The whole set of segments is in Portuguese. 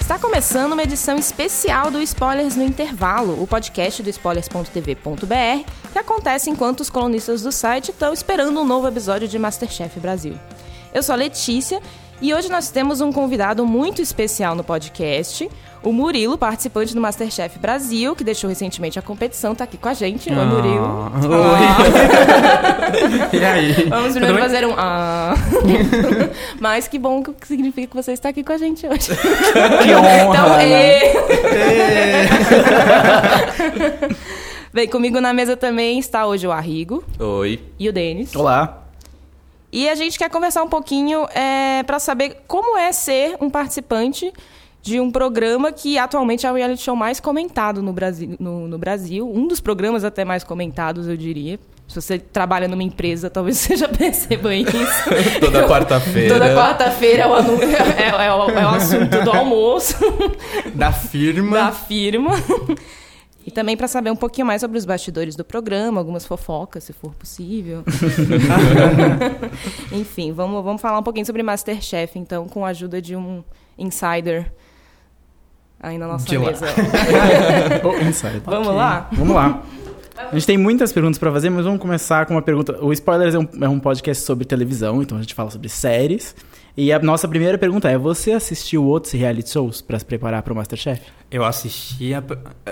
Está começando uma edição especial do Spoilers no Intervalo, o podcast do spoilers.tv.br, que acontece enquanto os colunistas do site estão esperando um novo episódio de Masterchef Brasil. Eu sou a Letícia e hoje nós temos um convidado muito especial no podcast, o Murilo, participante do Masterchef Brasil, que deixou recentemente a competição, tá aqui com a gente. Oi, Murilo. Oi. e aí? Vamos primeiro fazer um ah. Mas que bom que significa que você está aqui com a gente hoje. Que honra! Então, né? ê. Bem, comigo na mesa também está hoje o Arrigo Oi. e o Denis. Olá. E a gente quer conversar um pouquinho é, para saber como é ser um participante de um programa que atualmente é o reality show mais comentado no Brasil, no, no Brasil. Um dos programas até mais comentados, eu diria. Se você trabalha numa empresa, talvez você já perceba isso. Toda quarta-feira. Toda quarta-feira é, é- é o- é o assunto do almoço Da firma. da firma. E também para saber um pouquinho mais sobre os bastidores do programa, algumas fofocas, se for possível. Enfim, vamos, vamos falar um pouquinho sobre Masterchef, então, com a ajuda de um insider aí na nossa De lá. mesa. Oh, inside. Vamos lá? Vamos lá. A gente tem muitas perguntas pra fazer, mas vamos começar com uma pergunta. O Spoilers é um, é um podcast sobre televisão, então a gente fala sobre séries. E a nossa primeira pergunta é: você assistiu outros reality shows pra se preparar pro Masterchef? Eu assisti a,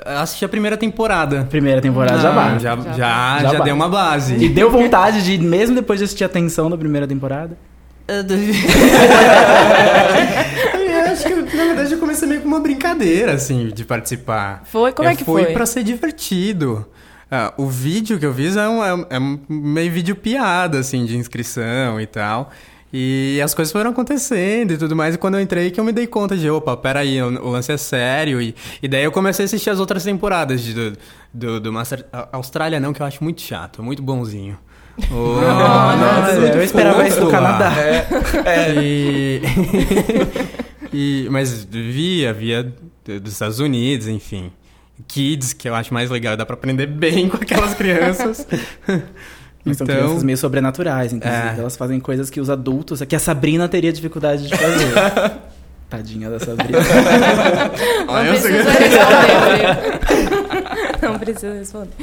eu assisti a primeira temporada. Primeira temporada já Ah, já, Já já, Já já, deu uma base. E deu vontade de, mesmo depois de assistir a tensão da primeira temporada? Eu acho que, na verdade, eu comecei meio com uma brincadeira, assim, de participar. Foi? Como eu é que fui foi? pra ser divertido. Ah, o vídeo que eu fiz é, um, é, um- é um meio vídeo piada, assim, de inscrição e tal. E as coisas foram acontecendo e tudo mais. E quando eu entrei, que eu me dei conta de, opa, peraí, o, o lance é sério. E, e daí eu comecei a assistir as outras temporadas de, do, do, do Master... a- Austrália não, que eu acho muito chato, muito bonzinho. O- Nossa, é muito eu esperava isso do fofo lá. Canadá. E... e- Mas via, via do- dos Estados Unidos, enfim. Kids, que eu acho mais legal, dá pra aprender bem com aquelas crianças. Mas são Então- crianças meio sobrenaturais, inclusive. É. Elas fazem coisas que os adultos. que a Sabrina teria dificuldade de fazer. Tadinha da Sabrina. Não Olha, eu precisa responder. Não precisa responder.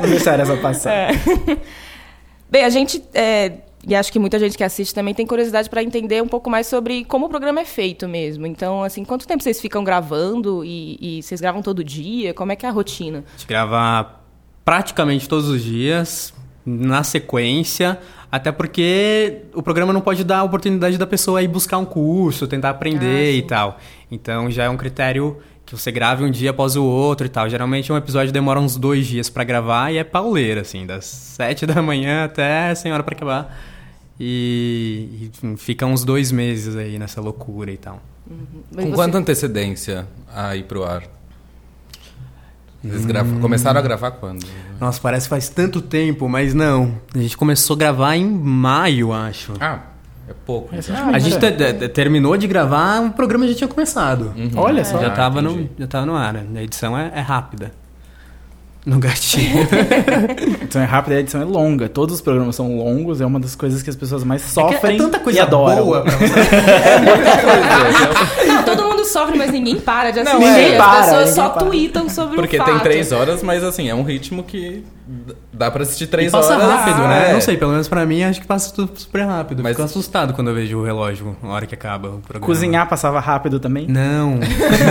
Deixar essa passar. É. Bem, a gente, é, e acho que muita gente que assiste também tem curiosidade para entender um pouco mais sobre como o programa é feito mesmo. Então, assim, quanto tempo vocês ficam gravando e, e vocês gravam todo dia? Como é que é a rotina? A gente grava praticamente todos os dias, na sequência, até porque o programa não pode dar a oportunidade da pessoa ir buscar um curso, tentar aprender Ah, e tal. Então já é um critério que você grave um dia após o outro e tal. Geralmente um episódio demora uns dois dias pra gravar e é pauleira, assim, das sete da manhã até sem hora pra acabar. E, e fica uns dois meses aí nessa loucura e tal. E Com você- quanta antecedência a ir pro ar? Vocês grava- começaram a gravar quando? Nossa, parece que faz tanto tempo, mas não. A gente começou a gravar em maio, acho. Ah, é pouco. então. A gente te- te- terminou de gravar, o programa já tinha começado. Olha só. Já, Ah, tava no, já tava no ar. né? A edição é, é rápida. No gatinho. A edição é rápida e a edição é longa. Todos os programas são longos, é uma das coisas que as pessoas mais é, sofrem tanta coisa e adoram. boa pra você. Não, todo mundo sofre, mas ninguém para de assistir. ninguém As para, pessoas ninguém só para. tweetam sobre Porque o fato. tem três horas, mas assim, é um ritmo que dá pra assistir E três passa horas. rápido, né? É. Não sei, pelo menos pra mim, acho que passa tudo super rápido. Mas- Fico assustado quando eu vejo o relógio na hora que acaba o programa. Cozinhar passava rápido também? Não.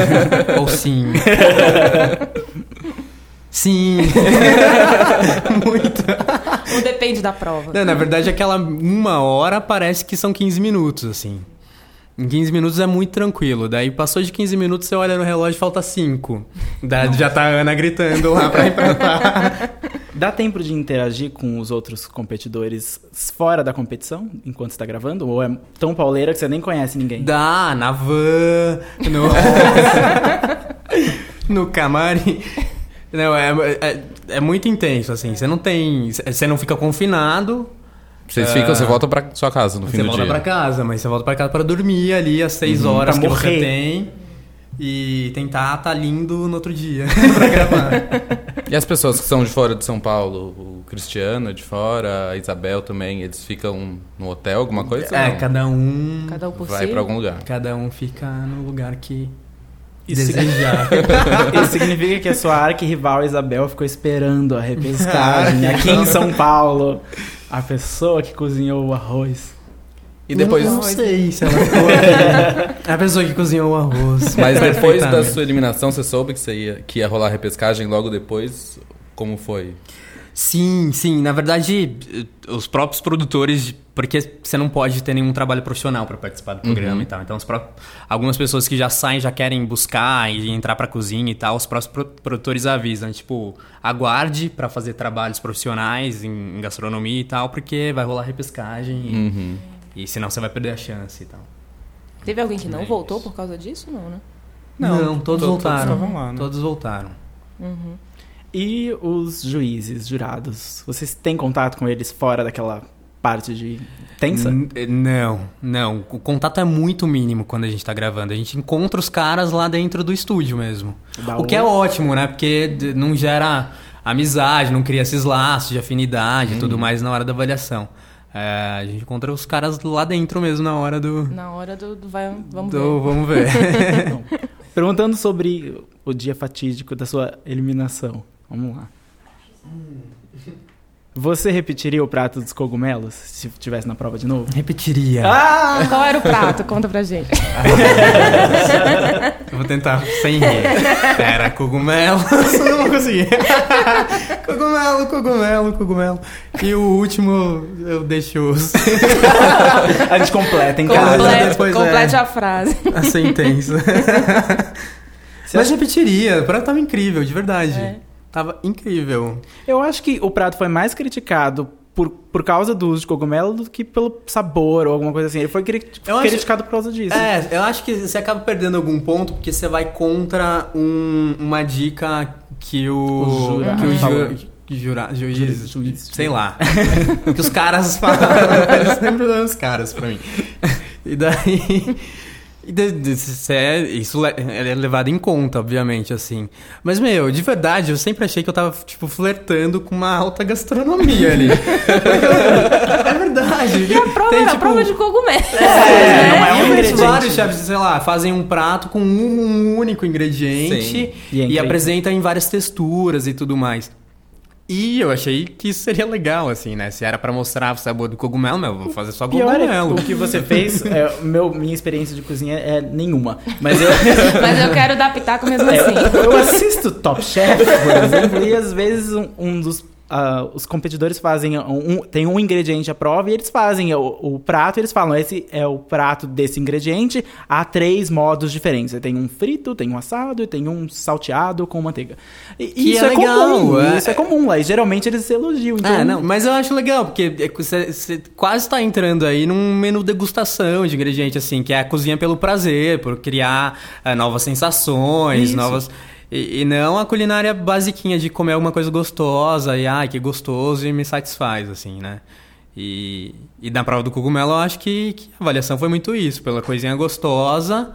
Ou sim. sim. Muito. Ou depende da prova. Não, na verdade, aquela uma hora parece que são 15 minutos, assim. Em 15 minutos é muito tranquilo. Daí passou de 15 minutos, você olha no relógio e falta 5. Daí já tá a Ana gritando lá pra implantar. Dá tempo de interagir com os outros competidores fora da competição, enquanto está gravando? Ou é tão pauleira que você nem conhece ninguém? Dá, na van, no. no camarim. Não, é, é, é muito intenso, assim. Você não tem. Você não fica confinado. Vocês ficam, você volta pra sua casa no fim Você do volta dia. pra casa, mas você volta pra casa pra dormir ali às 6 horas Pra que você morrer. tem. e tentar estar lindo no outro dia pra gravar. E as pessoas que são de fora de São Paulo, o Cristiano é de fora, a Isabel também, eles ficam no hotel, alguma coisa? É, Não. cada um Cada um por Vai si. pra algum lugar. cada um fica no lugar que desejar. isso significa que a sua arqui-rival Isabel ficou esperando a repescagem aqui em São Paulo. A pessoa que cozinhou o arroz. E depois, Não, não sei se ela ficou aqui. É a pessoa que cozinhou o arroz. mas depois da sua eliminação, você soube que, você ia, que ia rolar repescagem logo depois? Como foi? Sim, sim. Na verdade, os próprios produtores, porque você não pode ter nenhum trabalho profissional para participar do programa Uhum. e tal. Então, os pró- algumas pessoas que já saem já querem buscar e entrar pra cozinha e tal. Os próprios pro- produtores avisam, tipo, aguarde para fazer trabalhos profissionais em, em gastronomia e tal, porque vai rolar repescagem e, Uhum. e senão você vai perder a chance e tal. Teve alguém que não É voltou por causa disso? Não, né? Não, todos to- voltaram. Todos lá, né? Todos voltaram. Uhum. E os juízes, jurados? Vocês têm contato com eles fora daquela parte de tensa? N- Não, não. O contato é muito mínimo quando a gente tá gravando. A gente encontra os caras lá dentro do estúdio mesmo. Dá o que é ótimo, né? Porque não gera amizade, não cria esses laços de afinidade e tudo mais na hora da avaliação. É, a gente encontra os caras lá dentro mesmo na hora do. Na hora do, do vai, vamos do- ver. vamos ver. Perguntando sobre o dia fatídico da sua eliminação. Vamos lá. Você repetiria o prato dos cogumelos se estivesse na prova de novo? Repetiria. Ah! Qual era o prato? Conta pra gente. Eu vou tentar sem rir. Pera, cogumelo. não vou conseguir. cogumelo, cogumelo, cogumelo. E o último eu deixo os- A gente completa em casa. Complete, depois é. complete a frase. a sentença. Você Mas repetiria, o prato tava incrível, de verdade. É. Tava incrível. Eu acho que o prato foi mais criticado por, por causa do uso de cogumelo do que pelo sabor ou alguma coisa assim. Ele foi cri- Eu acho- criticado por causa disso. É, eu acho que você acaba perdendo algum ponto porque você vai contra um- uma dica que o. O jurado que o falou. ju, que jura, juiz, Ju- juiz. sei lá. que os caras falaram. Eu sempre os caras pra mim. E daí. De- de- isso é, isso le- é levado em conta, obviamente, assim. Mas, meu, de verdade, eu sempre achei que eu tava, tipo, flertando com uma alta gastronomia ali. é verdade. E a prova Tem, era tipo, prova de cogumelo. É, não é um e ingrediente. vários chefes, sei lá, fazem um prato com um, um único ingrediente Sim. E é e, incrível. apresenta em várias texturas e tudo mais. E eu achei que isso seria legal, assim, né? Se era pra mostrar o sabor do cogumelo, meu, eu vou fazer só Pior é cogumelo. o que você fez, é, meu, minha experiência de cozinha é nenhuma. Mas eu, Mas eu quero dar pitaco mesmo é, assim. eu assisto Top Chef, por exemplo, e às vezes um, um dos. Ah, os competidores fazem um, tem um ingrediente à prova e eles fazem o, o prato, eles falam, esse é o prato desse ingrediente, há três modos diferentes. Tem um frito, tem um assado e tem um salteado com manteiga. E, isso é é, legal, comum, é- isso é comum lá, e geralmente eles elogiam. Então, É, não, mas eu acho legal, porque é você, quase tá entrando aí num menu degustação de ingrediente, assim, que é a cozinha pelo prazer, por criar eh, novas sensações, Isso. novas. E, e não a culinária basiquinha de comer alguma coisa gostosa e, ai, que gostoso e me satisfaz, assim, né? E, e na prova do cogumelo eu acho que, que a avaliação foi muito isso, pela coisinha gostosa,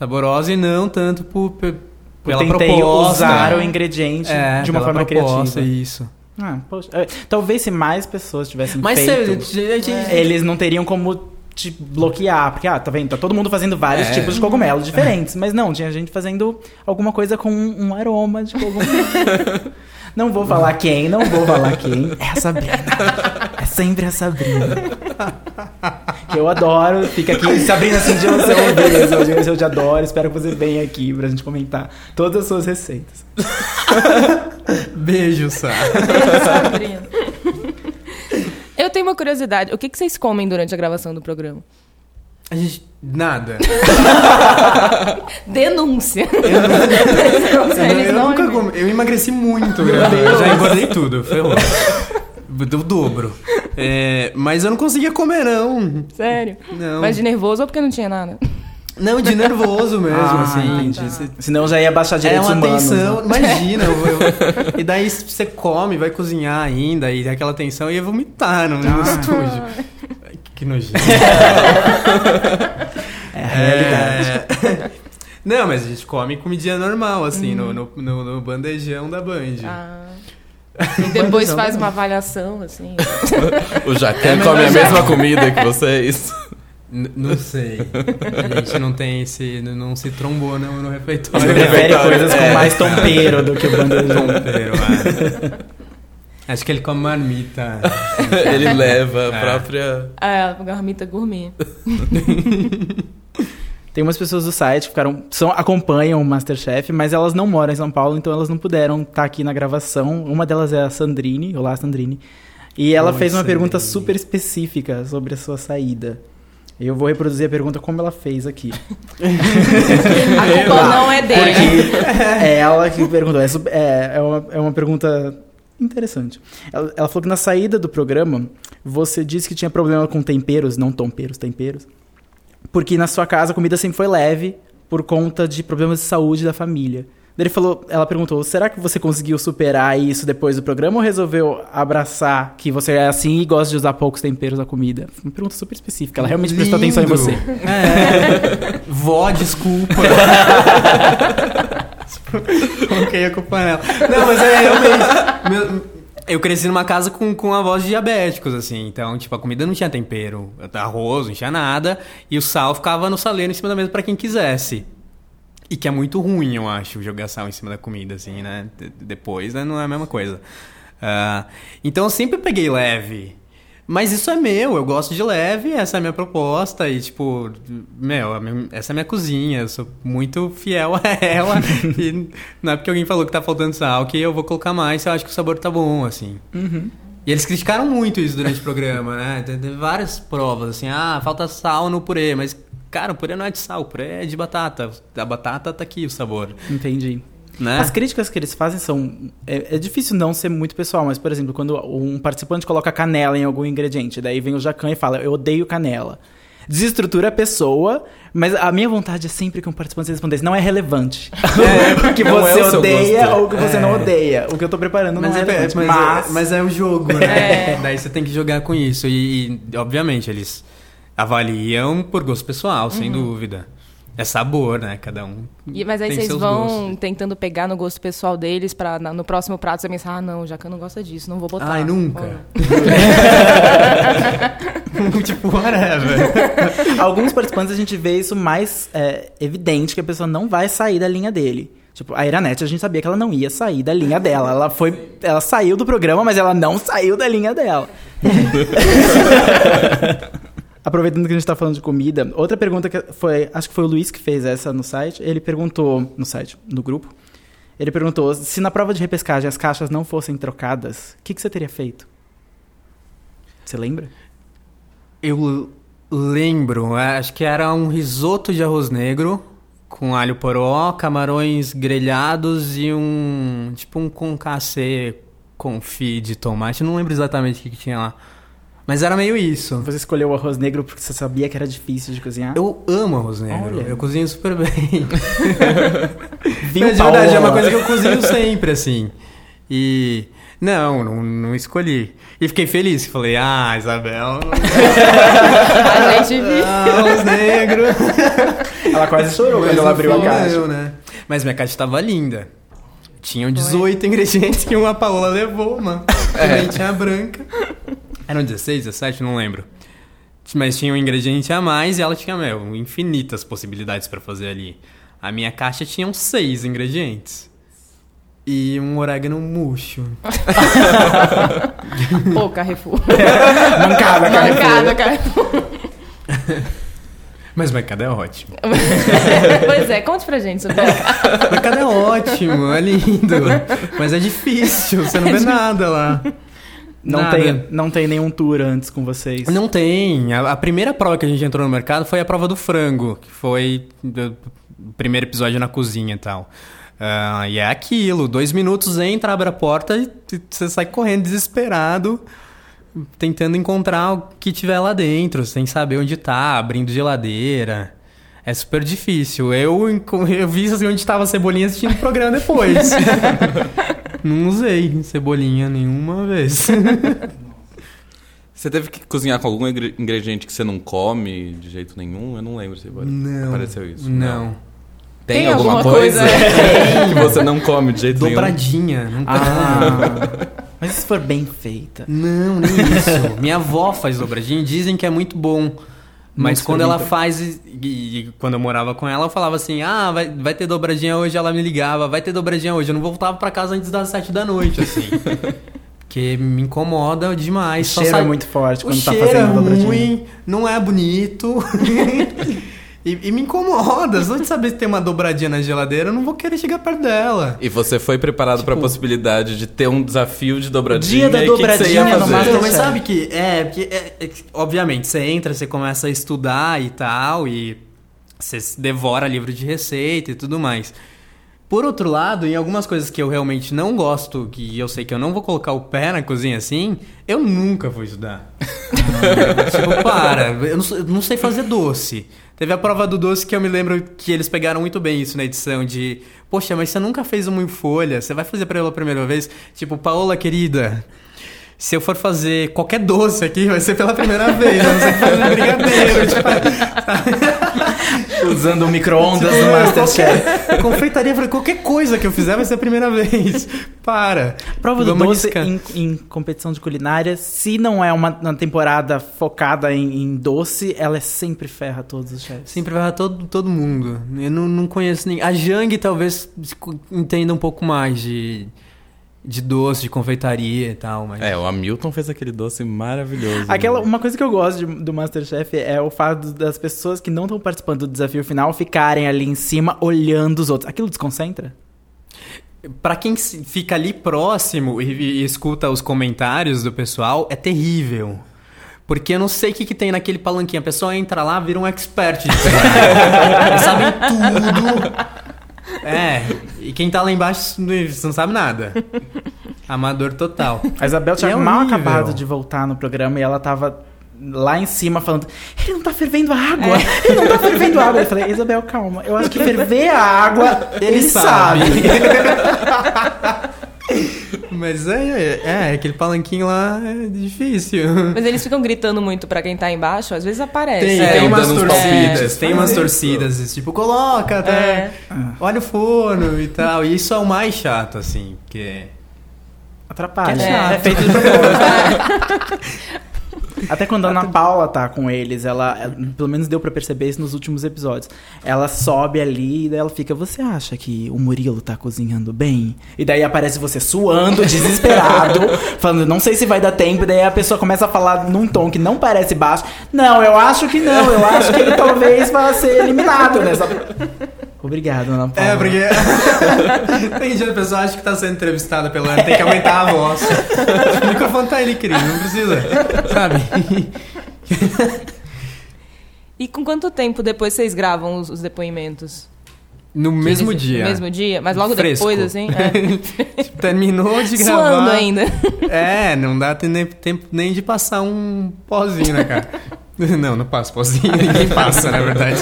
saborosa e não tanto por, Eu pela tentei proposta. usar o ingrediente É, de uma forma proposta, criativa. Isso. Ah, poxa, é, talvez se mais pessoas tivessem Mas feito, a gente- eles não teriam como te bloquear, porque ah, tá vendo, tá todo mundo fazendo vários É. tipos de cogumelos diferentes, mas não, tinha gente fazendo alguma coisa com um, aroma de cogumelo. não vou falar quem, não vou falar quem. É a Sabrina. É sempre a Sabrina. Que eu adoro, fica aqui, Sabrina, assim, de você ouvir audiência, eu te adoro, espero que você venha aqui pra gente comentar todas as suas receitas. Beijo, Sá. Sabrina. Eu tenho uma curiosidade. O que, que vocês comem durante a gravação do programa? A gente. Nada. Denúncia. Eu, Eles eu não nunca comi. Eu emagreci muito, eu já engordei tudo. Ferrou. Do dobro. É, mas eu não conseguia comer, não. Sério? Não. Mas de nervoso ou porque não tinha nada? Não, de nervoso mesmo, Ah, assim. entendi. você- Senão já ia baixar É direitos uma humanos. tensão, né? imagina. eu- eu- e daí você come, vai cozinhar ainda, e aquela tensão, e ia vomitar no, no Ah. estúdio. Que nojento. É a realidade. É... Não, mas a gente come comidinha normal, assim, no, no, no- no bandejão da Band. Ah. E depois faz uma avaliação, assim. O Jacan come a mesma comida que vocês. N- não sei. A gente não tem esse. Não se trombou no, no Você refeitório. prefere coisas com É. mais tompeiro do que o bandejão. Tompeiro, é. Acho que ele come marmita. Ele leva a É. própria. É, a marmita gourmet. Tem umas pessoas do site que ficaram, são, acompanham o Masterchef, mas elas não moram em São Paulo, então elas não puderam estar aqui na gravação. Uma delas é a Sandrine, olá Sandrine. E ela Oi, fez uma Sandrine. pergunta super específica sobre a sua saída. Eu vou reproduzir a pergunta como ela fez aqui. A culpa não é dele. Porque é ela que perguntou. É, é, é uma, é uma pergunta interessante. Ela, ela falou que na saída do programa, você disse que tinha problema com temperos, não tomperos, temperos. Porque na sua casa a comida sempre foi leve por conta de problemas de saúde da família. Daí Ele falou, ela perguntou: será que você conseguiu superar isso depois do programa ou resolveu abraçar que você é assim e gosta de usar poucos temperos na comida? Uma pergunta super específica. Ela realmente prestou atenção em Lindo. você. É. Vó, desculpa. Coloquei a culpa nela. Não, mas é realmente. meu- eu cresci numa casa com, com avós diabéticos, assim. Então, tipo, a comida não tinha tempero. Arroz, não tinha nada. E o sal ficava no saleiro em cima da mesa pra quem quisesse. E que é muito ruim, eu acho, jogar sal em cima da comida, assim, né? Depois, né? Não é a mesma coisa. Ah, então eu sempre peguei leve. Mas isso é meu, eu gosto de leve, essa é a minha proposta. E, tipo, meu, essa é a minha cozinha, eu sou muito fiel a ela. e não é porque alguém falou que tá faltando sal que eu vou colocar mais se eu acho que o sabor tá bom, assim. E eles criticaram muito isso durante o programa, né? Te- Teve várias provas, assim, ah, falta sal no purê, mas, cara, o purê não é de sal, o purê é de batata. A batata tá aqui o sabor, Entendi. né? As críticas que eles fazem são. É, é difícil não ser muito pessoal, mas, por exemplo, quando um participante coloca canela em algum ingrediente, daí vem o Jacan e fala: Eu odeio canela. Desestrutura a pessoa, mas a minha vontade é sempre que um participante respondesse: Não é relevante. o que não é você o odeia gosto. ou o que você não odeia. O que eu tô preparando Mas não é, é, relevante. mas, Mas, é, mas é o jogo, né? Daí você tem que jogar com isso. E, e, obviamente, eles avaliam por gosto pessoal, sem dúvida. É sabor, né? Cada um. E- mas aí tem vocês seus vão gostos. tentando pegar no gosto pessoal deles pra na- no próximo prato você pensar, ah, não, já que eu não gosto disso, não vou botar. Ai, nunca. Ou. tipo, whatever. Alguns participantes a gente vê isso mais é, evidente que a pessoa não vai sair da linha dele. Tipo, a Iranete, a gente sabia que ela não ia sair da linha dela. Ela foi. Ela saiu do programa, mas ela não saiu da linha dela. Aproveitando que a gente tá falando de comida, outra pergunta que foi. Acho que foi o Luiz que fez essa no site. Ele perguntou. No site, no grupo. Ele perguntou se na prova de repescagem as caixas não fossem trocadas, o que, que você teria feito? Você lembra? Eu lembro, acho que era um risoto de arroz negro com alho poró, camarões grelhados e um tipo um concassê confit de tomate. Não lembro exatamente o que, que tinha lá. Mas era meio isso. Você escolheu o arroz negro porque você sabia que era difícil de cozinhar? Eu amo arroz negro. Olha. Eu cozinho super bem. Vinho Mas de verdade, é uma coisa que eu cozinho sempre, assim. E. Não, não, não escolhi. E fiquei feliz. Falei, ah, Isabel. A gente viu. ah, arroz negro. Ela quase chorou Mas quando ela abriu a caixa. não, né? Mas minha caixa tava linda. Tinham 18 ingredientes que uma Paola levou, mano. Também tinha a branca. Eram 16, 17, não lembro. Mas tinha um ingrediente a mais e ela tinha, meu, infinitas possibilidades pra fazer ali. A minha caixa tinha uns seis ingredientes. E um orégano murcho. Pô, Carrefour. Mancada, cara. Mancada, Carrefour. Mas mercado é ótimo. pois é, conte pra gente sobre isso. mercado é ótimo, é lindo. Mas é difícil, você não vê nada lá. Não Nada. tem, não tem nenhum tour antes com vocês. Não tem. A, a primeira prova que a gente entrou no mercado foi a prova do frango, que foi do- o primeiro episódio na cozinha e tal. Ah, e é aquilo, dois minutos entra, abre a porta e você sai correndo desesperado, tentando encontrar o que tiver lá dentro, sem saber onde tá, abrindo geladeira. É super difícil. Eu, eu vi assim, onde estava a cebolinha assistindo o programa depois. Não usei cebolinha nenhuma vez. Você teve que cozinhar com algum ingre- ingrediente que você não come de jeito nenhum? Eu não lembro se Não. apareceu isso. Não. Tem, Tem alguma, alguma coisa, coisa? que você não come de jeito nenhum? Dobradinha. Não Ah, mas se for bem feita. Não, nem isso. Minha avó faz dobradinha e dizem que é muito bom. Mas Muito quando ela faz. E, e quando eu morava com ela, eu falava assim: ah, vai, vai ter dobradinha hoje. Ela me ligava: vai ter dobradinha hoje. Eu não voltava pra casa antes das sete da noite, assim. Porque me incomoda O demais. Só cheiro é sai- muito forte O quando tá cheiro fazendo é dobradinha. ruim, não é bonito. E, e me incomoda. Só de saber que tem uma dobradinha na geladeira, eu não vou querer chegar perto dela. E você foi preparado pra possibilidade de ter um desafio de dobradinha. Dia da o que que você ia dobradinha no fazer? Masterchef. Mas sabe que é, porque é, é que, obviamente você entra, você começa a estudar e tal, e você se devora livro de receita e tudo mais. Por outro lado, em algumas coisas que eu realmente não gosto, que eu sei que eu não vou colocar o pé na cozinha assim, eu nunca vou estudar. tipo, para, eu não, eu não sei fazer doce. Teve a prova do doce que eu me lembro que eles pegaram muito bem isso na edição de, poxa, mas você nunca fez uma em folha, você vai fazer pra ela a primeira vez? Tipo, Paola querida, se eu for fazer qualquer doce aqui, vai ser pela primeira vez, eu não sei fazer brigadeiro, tipo, Usando o micro-ondas do Tipo, Masterchef. confeitaria, falei, qualquer coisa que eu fizer vai ser a primeira vez. Para. Prova do doce em, em competição de culinária, se não é uma, uma temporada focada em, em doce, ela é sempre ferra todos os chefes. Sempre vai todo, todo mundo. Eu não, não conheço ninguém. A Jang talvez entenda um pouco mais de, de doce, de confeitaria e tal, mas... É, o Hamilton fez aquele doce maravilhoso. Aquela, né? uma coisa que eu gosto de- do Masterchef é o fato das pessoas que não estão participando do desafio final ficarem ali em cima olhando os outros. Aquilo desconcentra? Pra quem fica ali próximo e, e escuta os comentários do pessoal, é terrível. Porque eu não sei o que, que tem naquele palanquinho. A pessoa entra lá, vira um expert. Eles sabem tudo. É, e quem tá lá embaixo não sabe nada. Amador total. A Isabel tinha é mal horrível. acabado de voltar no programa e ela tava lá em cima falando: ele não tá fervendo água, ele não tá fervendo água. Eu falei: Isabel, calma, eu acho que ferver a água, ele, Ele sabe. sabe. Mas é, é, é, aquele palanquinho lá é difícil. Mas eles ficam gritando muito pra quem tá embaixo, às vezes aparece. Tem, É, tem umas torcidas, palpites. tem umas torcidas, tipo, coloca, tá? É. olha o forno e tal. E isso é o mais chato, assim, porque... Atrapalha. Que é É, feito de propósito. Até quando a Ana Paula tá com eles, ela, ela- pelo menos deu pra perceber isso nos últimos episódios. Ela sobe ali e daí ela fica: Você acha que o Murilo tá cozinhando bem? E daí aparece você suando, desesperado, falando: Não sei se vai dar tempo. E daí a pessoa começa a falar num tom que não parece baixo: Não, eu acho que não, eu acho que ele talvez vá ser eliminado nessa. Obrigado, Ana Paula. É, porque tem dia que a pessoa acha que tá sendo entrevistada pela Ana, tem que aumentar a voz. O microfone tá ali, querido, não precisa, sabe? E com quanto tempo depois vocês gravam os, os depoimentos? No mesmo Eles- dia. No mesmo dia? Mas logo Fresco. depois, assim? É. Terminou de gravar. Suando ainda. É, não dá nem- tempo nem de passar um pozinho na cara. Não, não passa pozinho, ninguém passa, na verdade.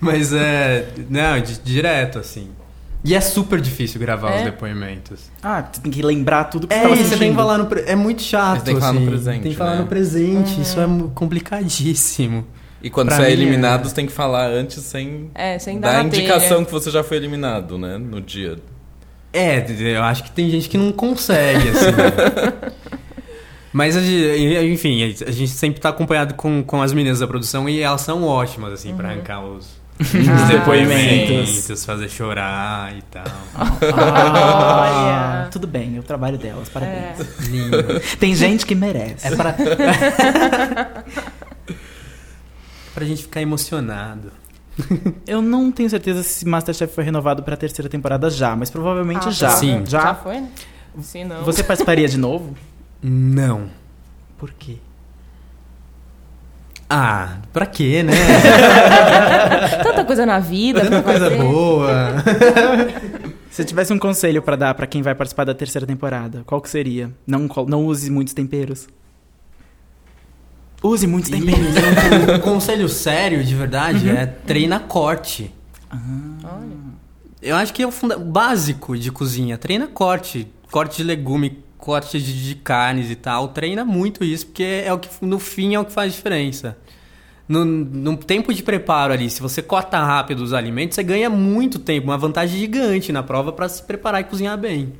Mas é. Não, di- direto, assim. E é super difícil gravar É? os depoimentos. Ah, tem que lembrar tudo que É, você tava você tem que sentindo. falar no. pre- É muito chato. Você tem que falar no assim. presente, Tem que falar né? no presente. Isso é complicadíssimo. E quando Pra você é mim, eliminado, é- você tem que falar antes sem, É, sem dar dar a indicação que você já foi eliminado, né? No dia. É, eu acho que tem gente que não consegue, assim. Mas, a gente- enfim, a gente sempre tá acompanhado com, com as meninas da produção e elas são ótimas, assim, pra arrancar os, os Ah, depoimentos, fazer chorar e tal. Olha. tudo bem, é o trabalho delas, parabéns. É. Lindo. Tem gente que merece. É pra... pra gente ficar emocionado. Eu não tenho certeza se Masterchef foi renovado pra terceira temporada já, mas provavelmente Ah, já. Sim. Já? Já foi, né? Se não. Você participaria de novo? Não. Por quê? Ah, pra quê, né? Tanta coisa na vida. Tanta coisa fazer. boa. Se tivesse um conselho pra dar pra quem vai participar da terceira temporada, qual que seria? Não, não use muitos temperos. Use muitos temperos. E um conselho sério, de verdade, é treina corte. Olha. Eu acho que é o funda- básico de cozinha. Treina corte. Corte de legume, corte de, de carnes e tal. Treina muito isso, porque é o que, no fim, é o que faz diferença. no, no tempo de preparo ali, se você corta rápido os alimentos, você ganha muito tempo, uma vantagem gigante na prova para se preparar e cozinhar bem.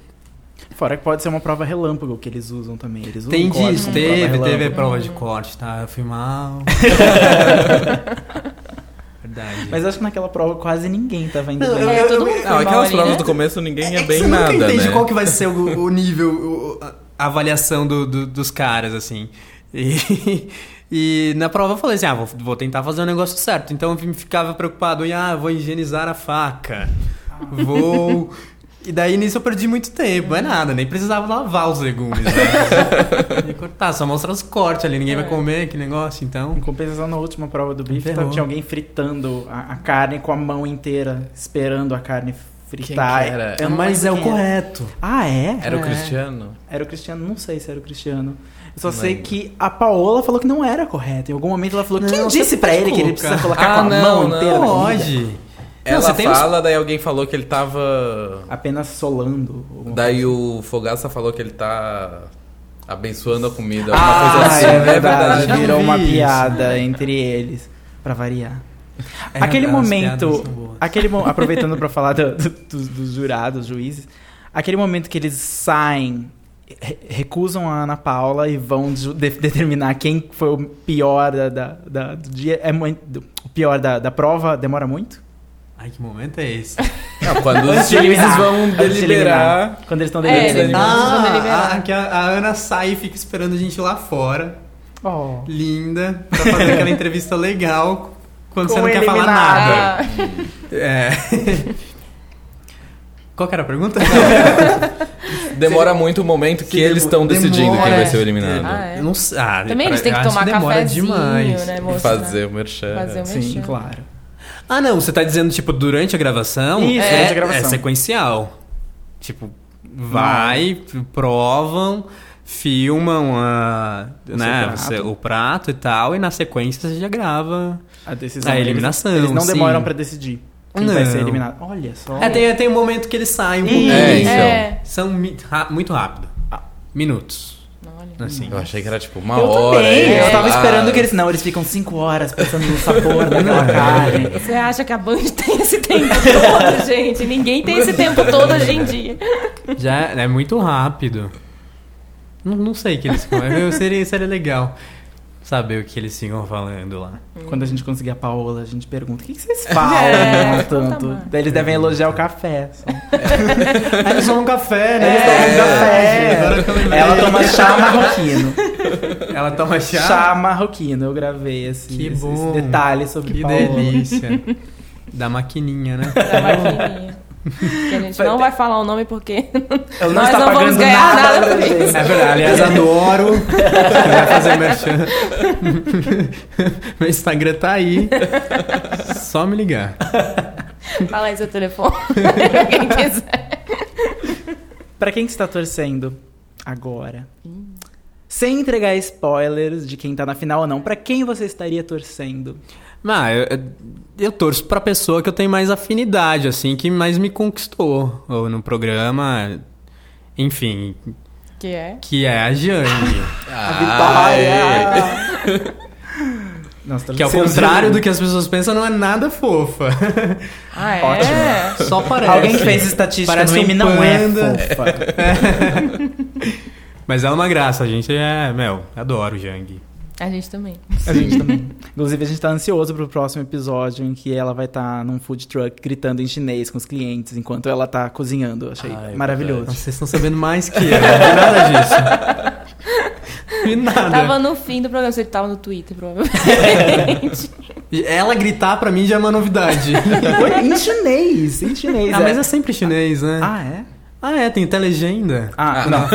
Fora que pode ser uma prova relâmpago que eles usam também. Eles usam Tem disso, como prova teve, teve a prova de corte, tá? Eu fui mal. Verdade. Mas acho que naquela prova quase ninguém tava indo Não, bem. eu- É, todo mundo Não, aquelas provas né? do começo ninguém ia É que bem você nada, nunca entende né? qual que vai ser o, o nível, o- a avaliação do- do- dos caras, assim. E, e na prova eu falei assim, ah, vou, vou tentar fazer o negócio certo. Então eu ficava preocupado em, ah, vou higienizar a faca. Vou... E daí nisso eu perdi muito tempo. Não é nada, nem precisava lavar os legumes. Né? E cortar, só mostrar os cortes ali. Ninguém vai comer que negócio, então... Em compensação, na última prova do bife, tinha alguém fritando a, a carne com a mão inteira, esperando a carne fritar. Quem que era? Eu não Mas é o correto. Ah, é? Era o É. Cristiano? Era o Cristiano, não sei se era o Cristiano. Eu só Não sei lembro. que a Paola falou que não era correto. Em algum momento ela falou: Não, quem disse pra pode ele que ele colocar. precisa colocar Ah, com a não, mão não. inteira? na comida? Pode. Ela os- fala, daí alguém falou que ele tava... Apenas solando. Daí coisa. o Fogaça falou que ele tá abençoando a comida, alguma Ah, coisa assim. é verdade. Eu Virou vi uma isso. piada entre eles, pra variar. É, aquele momento, aquele mo- aproveitando pra falar do- do- dos, dos jurados, juízes, aquele momento que eles saem, re- recusam a Ana Paula e vão de- determinar quem foi o pior da, da- da- do dia, é muito, o pior da, da prova, demora muito? Ai, que momento é esse? Não, quando os juízes vão deliberar... Quando eles estão É, deliberando. eles- vão deliberar. Ah, que a, a Ana sai e fica esperando a gente lá fora. Oh. Linda, pra fazer aquela entrevista legal quando você Com não quer falar eliminado. nada. Ah, É. Qual que era a pergunta? Demora muito o momento que eles estão demora. decidindo quem vai ser o Ah, eliminado. é. Eu não sei. Ah, Também eles têm que tomar demora cafezinho, demais. né? Fazer o merchan. Fazer o Sim, merchan. claro. Ah, não, você tá dizendo, tipo, durante a gravação? Isso, é, durante a gravação. É sequencial. Tipo, vai, provam, filmam a, O né, prato. o prato e tal, e na sequência você já grava. A decisão. A Eles- eliminação, Eles, não sim. demoram pra decidir quem vai Não. ser eliminado. Olha só. É, tem, tem um momento que eles saem um pouquinho. É, então. É. São mi- ra- muito rápido. Minutos. Olha. Assim. Eu achei que era tipo uma Eu hora. também. aí, Eu tava ah, esperando que eles. Não, eles ficam cinco horas pensando no sabor daquela carne. Você acha que a Band tem esse tempo todo, gente? Ninguém tem esse tempo todo hoje em dia. Já é muito rápido. Não, não sei o que eles ficam. seria, seria legal saber o que eles ficam falando lá. Quando a gente conseguir a Paola, a gente pergunta: o que, que vocês falam É, né, tanto? Daí eles devem elogiar o café. só. Ah, eles tomam café, né? Eles tomam café. Que lembrei. Ela toma chá marroquino. Ela toma chá. Chá marroquino. Eu gravei esse, Que esse- esse bom. detalhe sobre Que Paola. delícia. Da maquininha, né? Da maquininha. Que a gente não vai falar o nome porque Eu não nós está não vamos pagando ganhar nada nada por isso. É verdade. Aliás, adoro. Vai fazer merchan. Meu Instagram tá aí. Só me ligar. Fala aí seu telefone. pra quem quiser. Pra quem que você tá torcendo agora? Sem entregar spoilers de quem tá na final ou não, pra quem você estaria torcendo? Ah, eu, eu torço pra pessoa que eu tenho mais afinidade, assim, que mais me conquistou ou no programa. Enfim, Que é? que é a Jane. Vitória! Nossa, que ao contrário do que as pessoas pensam, não é nada fofa. Ah, é? Ótimo. Só parece. Alguém que fez estatística Parece no um M não é fofa. Mas ela é uma graça, a gente é. Meu, adoro o Jang. A gente também. A gente também. Inclusive, a gente tá ansioso pro próximo episódio em que ela vai estar num food truck gritando em chinês com os clientes enquanto ela tá cozinhando. Achei Ai, maravilhoso. Vocês estão sabendo mais que eu. Não vi nada disso. Vi nada. Tava no fim do programa, você tava no Twitter, provavelmente. Ela gritar pra mim já é uma novidade. Em chinês, em chinês. ah, é. mas é sempre chinês, né? Ah, é? Ah, é, tem telegenda. Ah, não.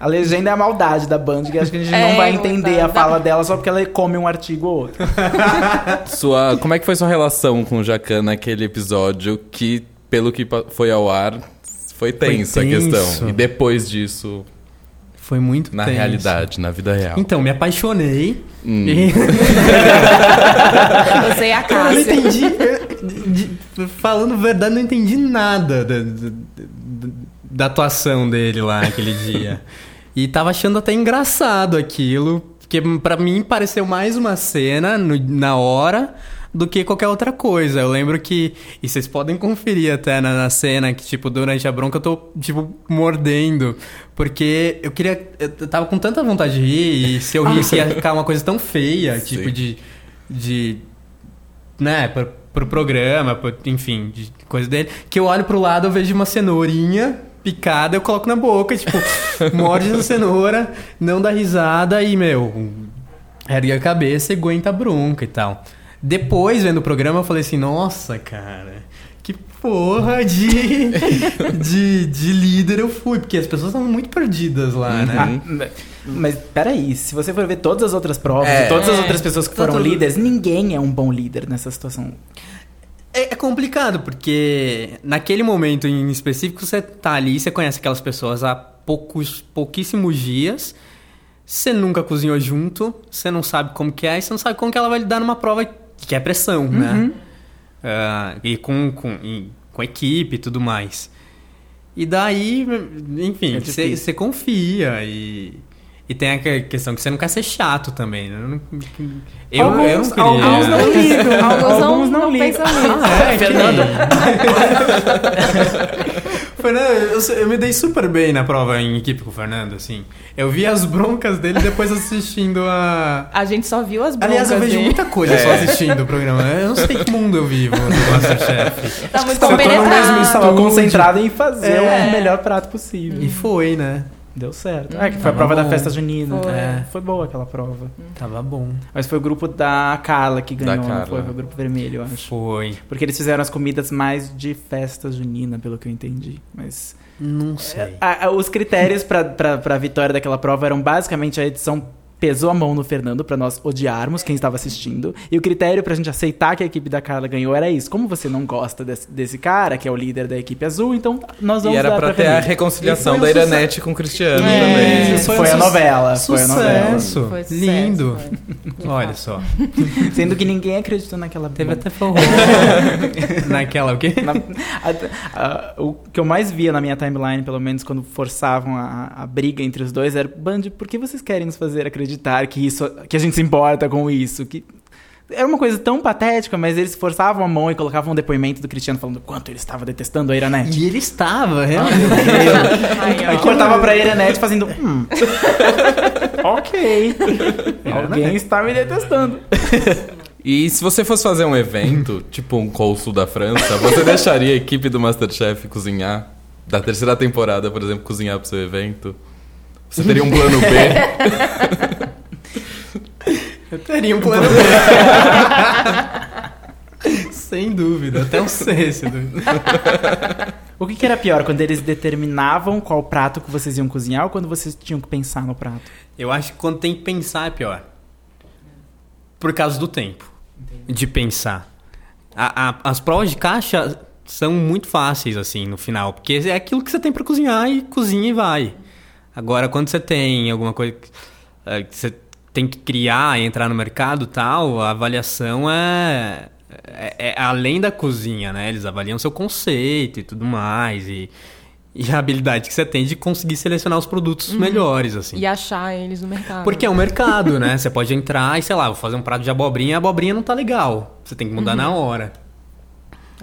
A legenda é a maldade da Band, que acho que a gente É, não vai não entender a fala dela só porque ela come um artigo ou outro. Sua, como é que foi sua relação com o Jacan naquele episódio que, pelo que foi ao ar, foi tensa a questão? E depois disso, Foi muito na tenso. realidade, na vida real? Então, me apaixonei. Hum. E... Você e a Eu não entendi. de- falando verdade, não entendi nada da, da- da atuação dele lá naquele dia. E tava achando até engraçado aquilo. Porque pra mim pareceu mais uma cena no- na hora do que qualquer outra coisa. Eu lembro que. E vocês podem conferir até na, na cena que, tipo, durante a bronca eu tô, tipo, mordendo. Porque eu queria. Eu tava com tanta vontade de rir, e se eu risse ia ficar uma coisa tão feia, tipo, Sim. de. de né, pro, pro programa, pro- enfim, de coisa dele, que eu olho pro lado, eu vejo uma cenourinha picada, eu coloco na boca, tipo, morde a cenoura, não dá risada e, meu, ergue a cabeça e aguenta a bronca e tal. Depois, vendo o programa, eu falei assim, nossa, cara, que porra de, de, de líder eu fui, porque as pessoas estavam muito perdidas lá, né? Ah, mas peraí, se você for ver todas as outras provas, É. e todas as outras pessoas que foram Tanto- líderes, ninguém é um bom líder nessa situação. É, é complicado, porque naquele momento em específico você tá ali, você conhece aquelas pessoas há poucos, pouquíssimos dias, você nunca cozinhou junto, você não sabe como que é, e você não sabe como que ela vai lidar numa prova que é pressão, né? Ah, e com, com, e com equipe e tudo mais. E daí, enfim, É você você confia e... E tem a que- questão que você não quer ser chato também, né? Eu, não- eu, não alguns, queria. alguns não ligam. Alguns não, alguns não, ligam. pensam nisso. Ah, é, Fernando. Fernando, eu, eu me dei super bem na prova em equipe com o Fernando, assim. Eu vi as broncas dele depois assistindo a. A gente só viu as broncas Aliás, eu vejo dele. muita coisa só assistindo o programa. Eu não sei que mundo eu vivo do Masterchef. Tá muito tá compenetrado. Estava concentrado em fazer É. o melhor prato possível. E foi, né? Deu certo. É, que foi a prova da bom. festa junina. Foi. É, foi boa aquela prova. Tava bom. Mas foi o grupo da Carla que ganhou, não Carla. foi? Foi o grupo vermelho, eu acho. Foi. Porque eles fizeram as comidas mais de festa junina, pelo que eu entendi. Mas Não sei. a- a- os critérios pra, pra, pra vitória daquela prova eram basicamente a edição pesou a mão no Fernando pra nós odiarmos quem estava assistindo. E o critério pra gente aceitar que a equipe da Carla ganhou era isso. Como você não gosta desse, desse cara, que é o líder da equipe azul, então nós vamos E era dar pra pra ter a vermelho. reconciliação da. Iranete com o Cristiano É, também. Isso, Foi foi, um a su- novela. Foi a novela. Sucesso. Foi sucesso, Lindo. foi. Olha só. Sendo que ninguém acreditou naquela Teve até forró. Naquela o quê? Na- a- a- o que eu mais via na minha timeline, pelo menos quando forçavam a, a briga entre os dois, era Band, por que vocês querem nos fazer acreditar que isso, que a gente se importa com isso? Que era uma coisa tão patética, mas eles forçavam a mão e colocavam um depoimento do Cristiano falando o quanto ele estava detestando a Iranete. E ele estava, realmente. Aí, ó. Aí cortava pra Iranete fazendo hum. ok. Alguém está me detestando. E se você fosse fazer um evento, tipo um cônsul da França, você deixaria a equipe do Masterchef cozinhar? Da terceira temporada, por exemplo, cozinhar pro seu evento? Você teria um plano B? Eu teria um plano B. Sem dúvida, até um sexto. O que, que era pior, quando eles determinavam qual prato que vocês iam cozinhar ou quando vocês tinham que pensar no prato? Eu acho que quando tem que pensar é pior. Por causa do tempo de pensar. A- a- as provas de caixa são muito fáceis, assim, no final. Porque é aquilo que você tem pra cozinhar e cozinha e vai. Agora, quando você tem alguma coisa que, eh, que você tem que criar e entrar no mercado e tal, a avaliação é, é, é além da cozinha, né? Eles avaliam seu conceito e tudo mais. E, e a habilidade que você tem de conseguir selecionar os produtos melhores, assim. E achar eles no mercado. Porque é um mercado, né? Você pode entrar e, sei lá, vou fazer um prato de abobrinha e a abobrinha não tá legal. Você tem que mudar na hora.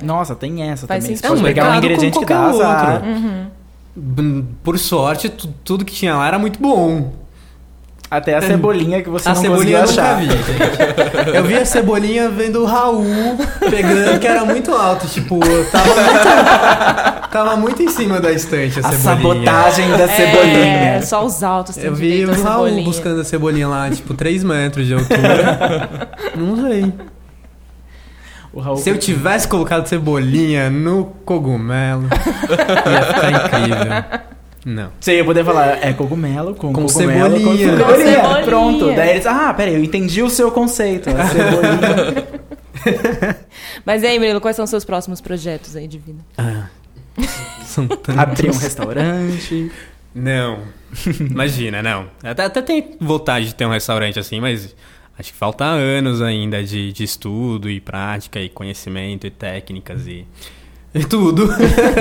Nossa, tem essa Faz também. sentido. Você É um pegar um ingrediente que dá azar. outro. B- Por sorte, tu- tudo que tinha lá era muito bom. Até a cebolinha que você a não cebolinha conseguiu eu nunca achar. vi, gente. Eu vi a cebolinha vendo o Raul pegando, que era muito alto. Tipo, tava muito, tava muito em cima da estante a, A cebolinha. sabotagem da É, cebolinha. só os altos Eu vi o Raul cebolinha. buscando a cebolinha lá, tipo, 3 metros de altura. Não sei. O Raul Se eu tivesse colocado cebolinha no cogumelo, ia ficar incrível. Não. Você ia poder falar, é cogumelo com, Com cogumelo, cebolinha. Com Com cebolinha. Pronto. Daí eles, ah, peraí, eu entendi o seu conceito. A cebolinha. Mas e aí, Murilo, quais são os seus próximos projetos aí de vida? Ah, são tantos. Abrir um restaurante. Não. Imagina, não. Até, até tenho vontade de ter um restaurante assim, mas acho que falta anos ainda de, de estudo e prática e conhecimento e técnicas e tudo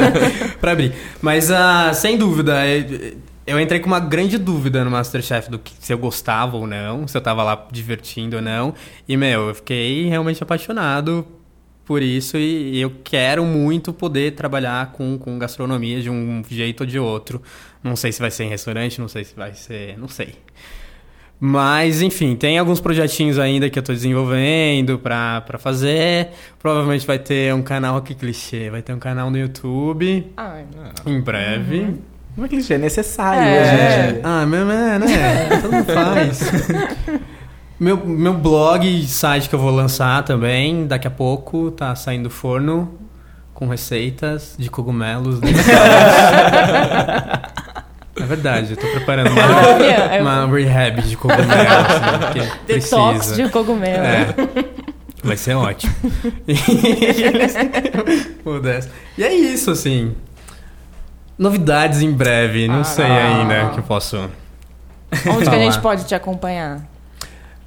pra abrir. Mas, ah, sem dúvida, é- eu entrei com uma grande dúvida no Masterchef do que se eu gostava ou não, se eu tava lá divertindo ou não. E, meu, eu fiquei realmente apaixonado por isso e eu quero muito poder trabalhar com, com gastronomia de um jeito ou de outro. Não sei se vai ser em restaurante, não sei se vai ser. Não sei. Mas, enfim, tem alguns projetinhos ainda que eu tô desenvolvendo pra, pra fazer. Provavelmente vai ter um canal aqui clichê, vai ter um canal no YouTube Ai, em breve. Não é clichê, é necessário É. hoje em dia. Ah, meu, é, né? Todo mundo faz. meu, meu blog site que eu vou lançar também, daqui a pouco, tá saindo do forno com receitas de cogumelos. é verdade, eu tô preparando uma, é uma rehab de cogumelos. Assim, detox precisa. de cogumelo. É. Vai ser ótimo. E é isso, assim. Novidades em breve, não Ah. sei ainda que eu posso. Onde que a gente Falar. pode te acompanhar?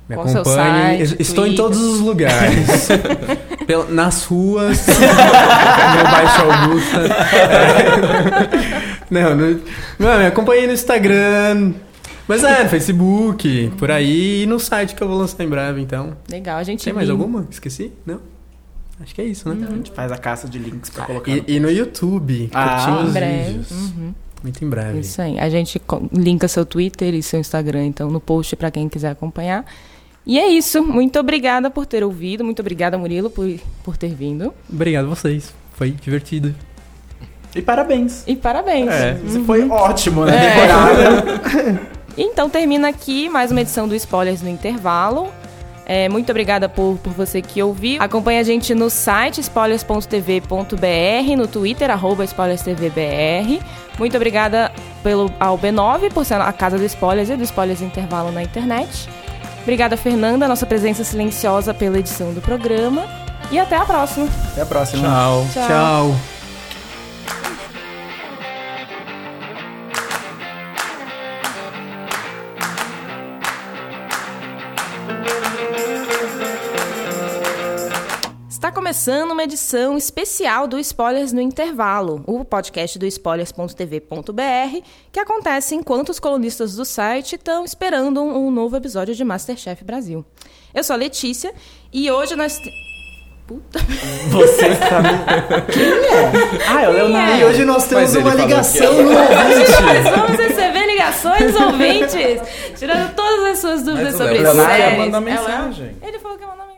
Me Qual acompanhe. site, Estou em Twitter? todos os lugares. Pel- nas ruas, no Baixo Augusta. Não, no, não, me acompanhe no Instagram. Mas é, no Facebook, por aí, e no site que eu vou lançar em breve, então. Legal, a gente Tem mais alguma? Esqueci? Não? Acho que é isso, né? A gente faz a caça de links pra colocar. E, e no YouTube, Ah, Em os breve. vídeos. Uhum. Muito em breve. Isso aí. A gente linka seu Twitter e seu Instagram, então, no post pra quem quiser acompanhar. E é isso. Muito obrigada por ter ouvido. Muito obrigada, Murilo, por, por ter vindo. Obrigado a vocês. Foi divertido. E parabéns. E parabéns. É, você foi ótimo na É. temporada. Então termina aqui mais uma edição do Spoilers no Intervalo. É, muito obrigada por, por você que ouviu. Acompanhe a gente no site spoilers.tv.br, no Twitter, arroba spoilerstvbr. Muito obrigada pelo, ao B9 por ser a casa do Spoilers e do Spoilers Intervalo na internet. Obrigada, Fernanda, nossa presença silenciosa pela edição do programa. E até a próxima. Até a próxima. Tchau. Tchau. Tchau. Começando uma edição especial do Spoilers no Intervalo, o podcast do spoilers.tv.br, que acontece enquanto os colunistas do site estão esperando um, um novo episódio de Masterchef Brasil. Eu sou a Letícia e hoje nós. te- Puta. Você está no... Quem é? Ah, é o Leonardo. é? E hoje nós temos uma ligação que no ouvinte. Nós vamos receber ligações ouvintes, tirando todas as suas dúvidas Mas o sobre Leonardo séries. quer mandar Ela- mensagem. Ele falou que ia mandar